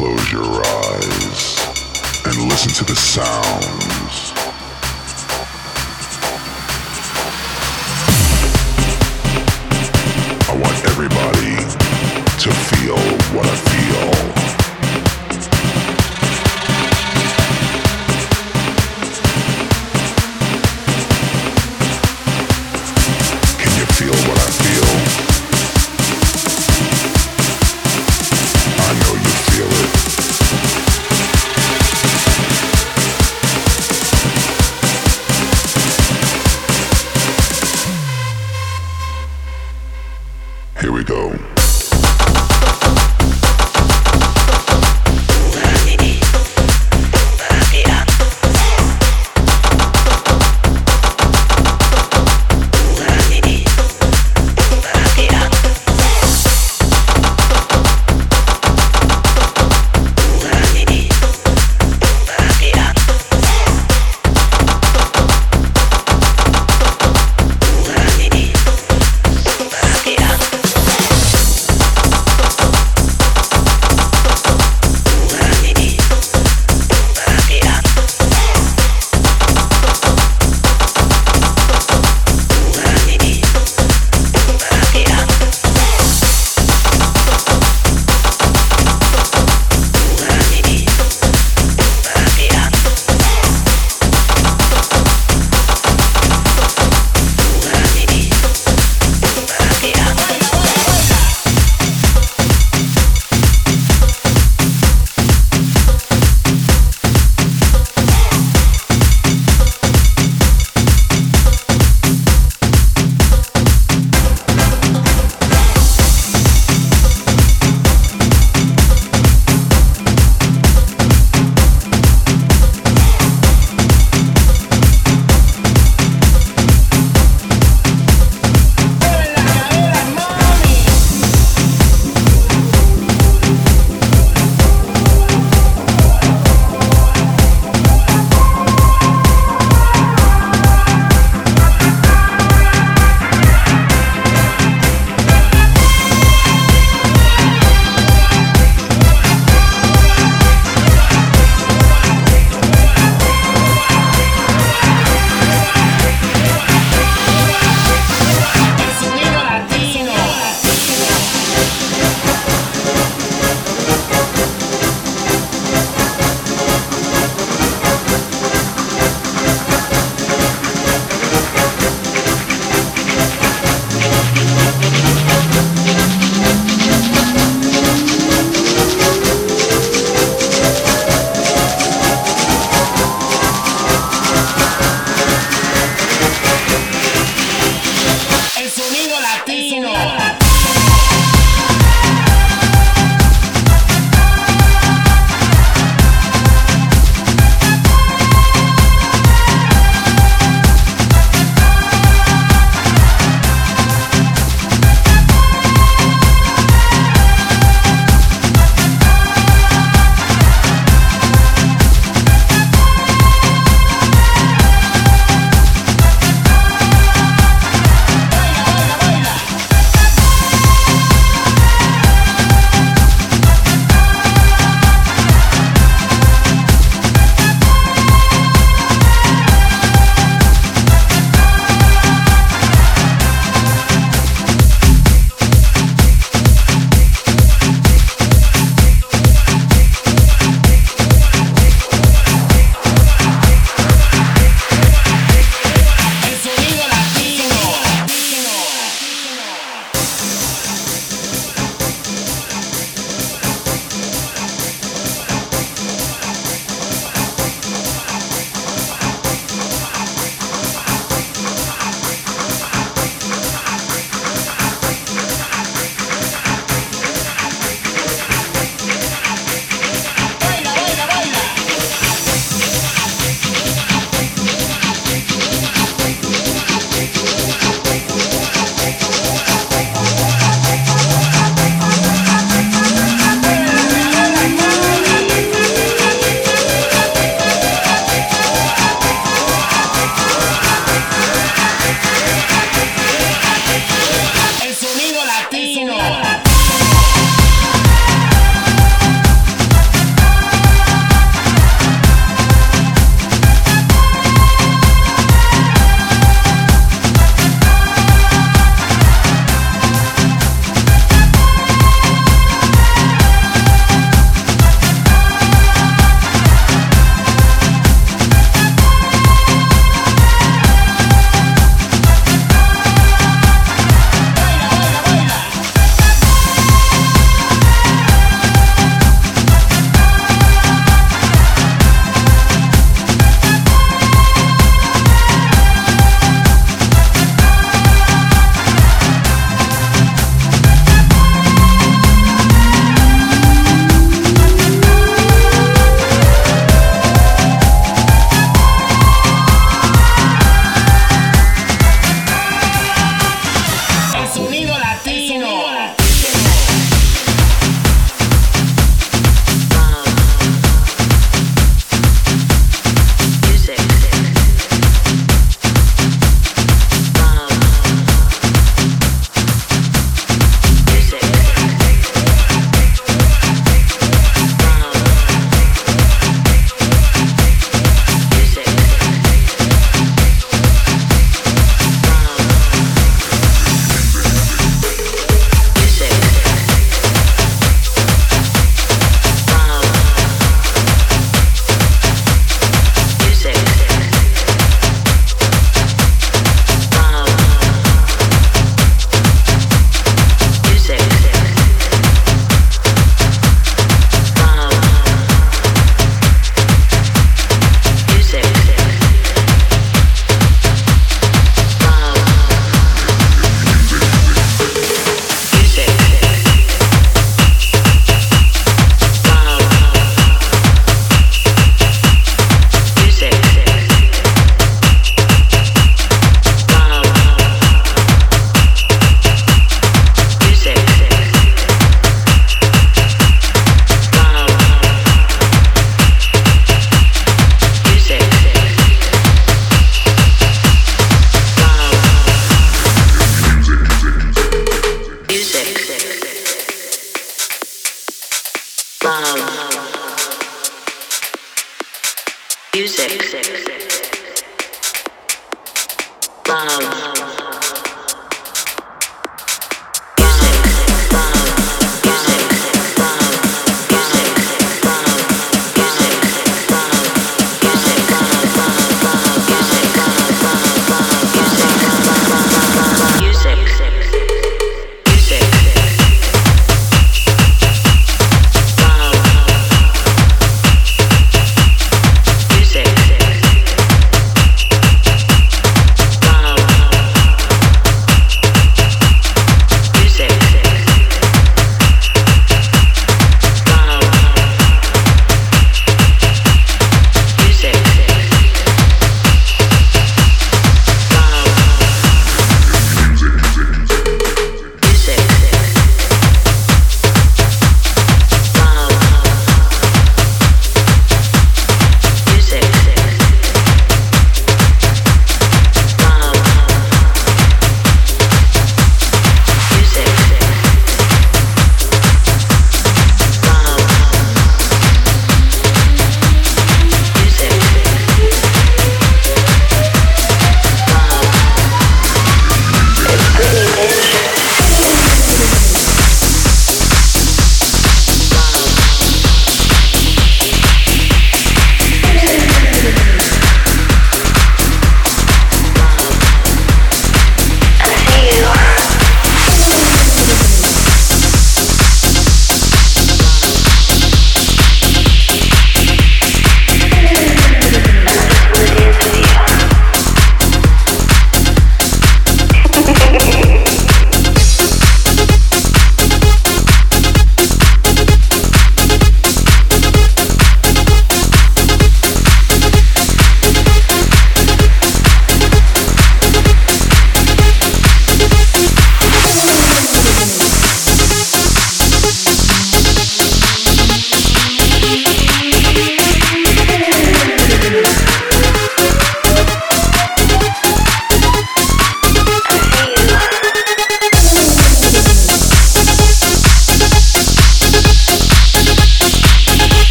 Close your eyes and listen to the sounds. I want everybody to feel what I feel.